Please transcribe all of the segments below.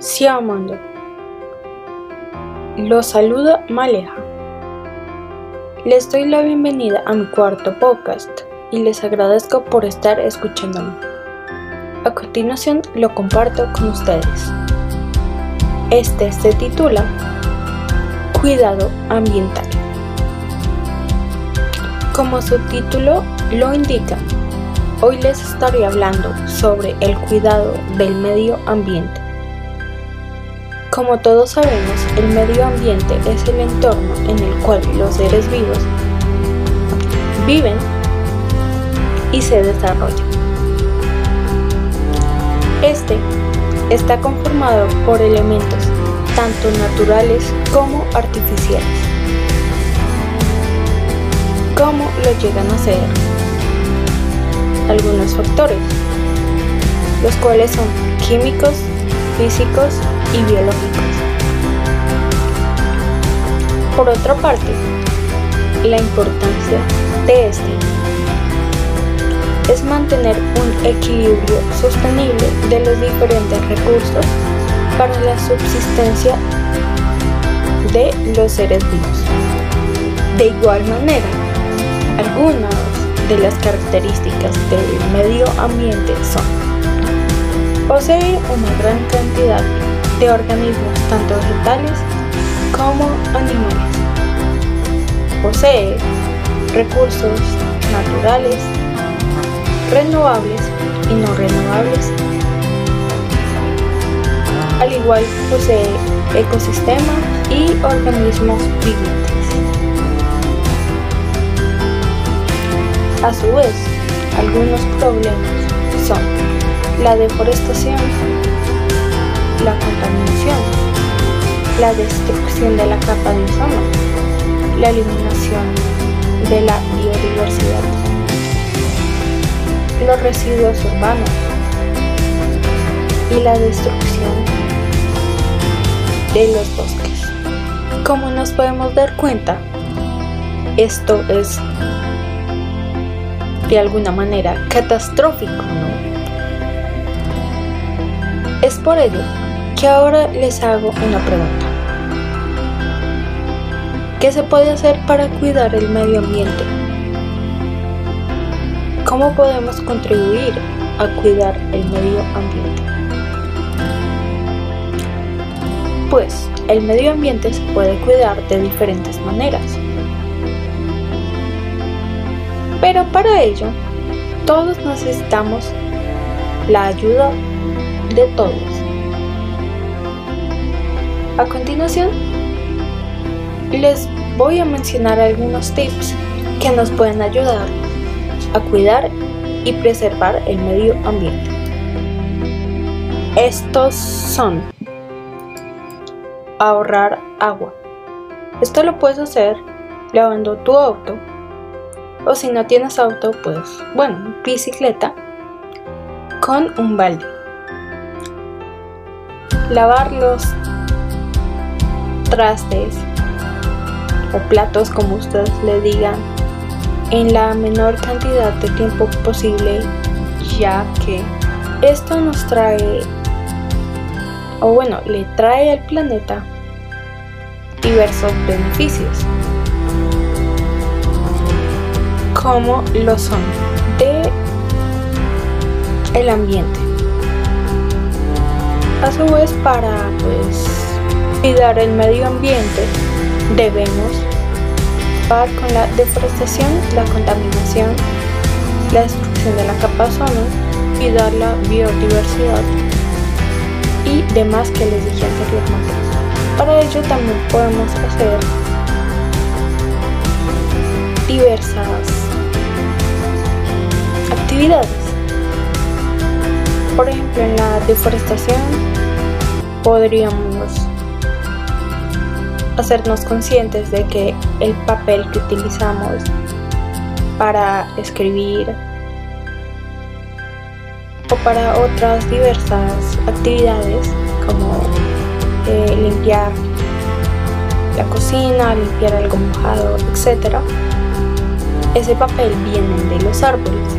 Siamando. Los saluda Maleja. Les doy la bienvenida a mi cuarto podcast y les agradezco por estar escuchándome. A continuación lo comparto con ustedes. Este se titula Cuidado ambiental. Como su título lo indica, hoy les estaré hablando sobre el cuidado del medio ambiente. Como todos sabemos, el medio ambiente es el entorno en el cual los seres vivos viven y se desarrollan. Este está conformado por elementos tanto naturales como artificiales. ¿Cómo lo llegan a ser? Algunos factores, los cuales son químicos, físicos y biológicos. Por otra parte, la importancia de este es mantener un equilibrio sostenible de los diferentes recursos para la subsistencia de los seres vivos. De igual manera, algunas de las características del medio ambiente son poseer una gran cantidad de organismos tanto vegetales como animales. Posee recursos naturales, renovables y no renovables. Al igual posee ecosistema y organismos vivientes. A su vez, algunos problemas son la deforestación, la contaminación, la destrucción de la capa de ozono, la eliminación de la biodiversidad, los residuos urbanos y la destrucción de los bosques. Como nos podemos dar cuenta, esto es de alguna manera catastrófico, ¿no? Es por ello que ahora les hago una pregunta. ¿Qué se puede hacer para cuidar el medio ambiente? ¿Cómo podemos contribuir a cuidar el medio ambiente? Pues el medio ambiente se puede cuidar de diferentes maneras. Pero para ello, todos necesitamos la ayuda de todos. A continuación, les voy a mencionar algunos tips que nos pueden ayudar a cuidar y preservar el medio ambiente. Estos son ahorrar agua. Esto lo puedes hacer lavando tu auto o si no tienes auto, pues bueno, bicicleta con un balde. Lavar los trastes o platos como ustedes le digan en la menor cantidad de tiempo posible ya que esto nos trae o bueno le trae al planeta diversos beneficios como lo son de el ambiente. A su vez para pues cuidar el medio ambiente debemos acabar con la deforestación, la contaminación, la destrucción de la capa ozono, cuidar la biodiversidad y demás que les dije anteriormente. Para ello también podemos hacer diversas actividades. Por ejemplo, en la deforestación podríamos hacernos conscientes de que el papel que utilizamos para escribir o para otras diversas actividades como eh, limpiar la cocina, limpiar algo mojado, etc. Ese papel viene de los árboles.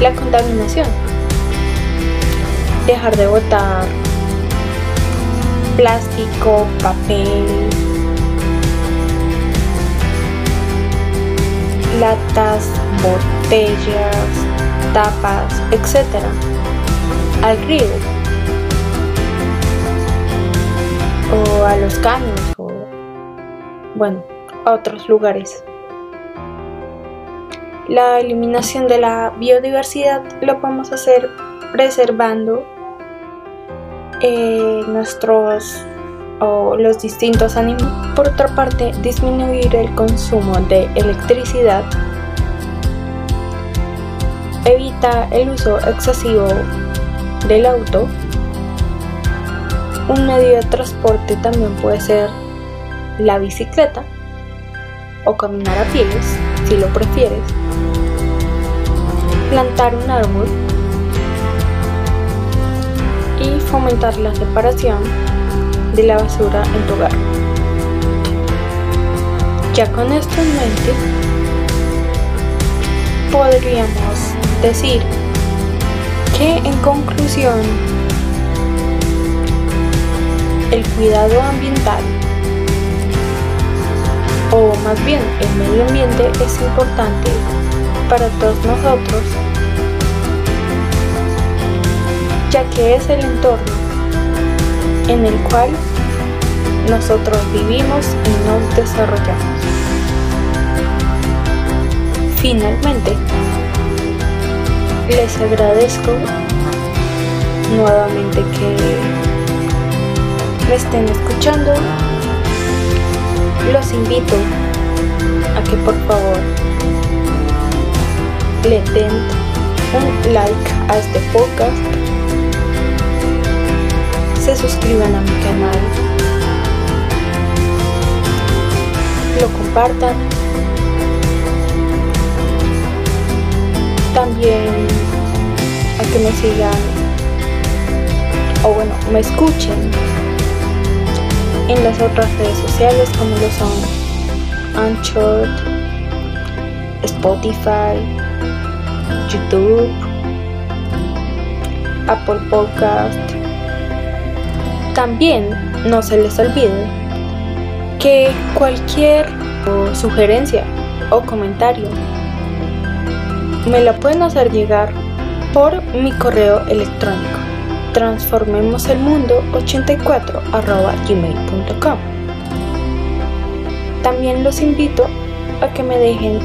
La contaminación dejar de botar plástico, papel, latas, botellas, tapas, etc. al río o a los caños o bueno, a otros lugares. La eliminación de la biodiversidad lo podemos hacer preservando eh, nuestros o los distintos animales. Por otra parte, disminuir el consumo de electricidad evita el uso excesivo del auto. Un medio de transporte también puede ser la bicicleta o caminar a pies, si lo prefieres. Plantar un árbol y fomentar la separación de la basura en tu hogar. Ya con esto en mente, podríamos decir que en conclusión, el cuidado ambiental, o más bien el medio ambiente, es importante para todos nosotros ya que es el entorno en el cual nosotros vivimos y nos desarrollamos. Finalmente, les agradezco nuevamente que me estén escuchando. Los invito a que por favor le den un like a este podcast se suscriban a mi canal, lo compartan, también a que me sigan o bueno, me escuchen en las otras redes sociales como lo son Anchor, Spotify, YouTube, Apple Podcast también no se les olvide que cualquier sugerencia o comentario me la pueden hacer llegar por mi correo electrónico transformemoselmundo84 gmail.com También los invito a que me dejen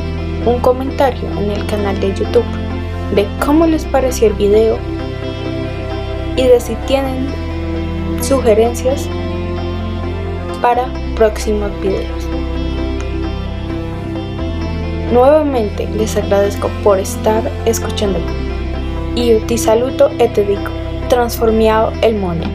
un comentario en el canal de YouTube de cómo les pareció el video y de si tienen sugerencias para próximos videos. Nuevamente les agradezco por estar escuchándome y te saluto y te digo, transformiado el mundo.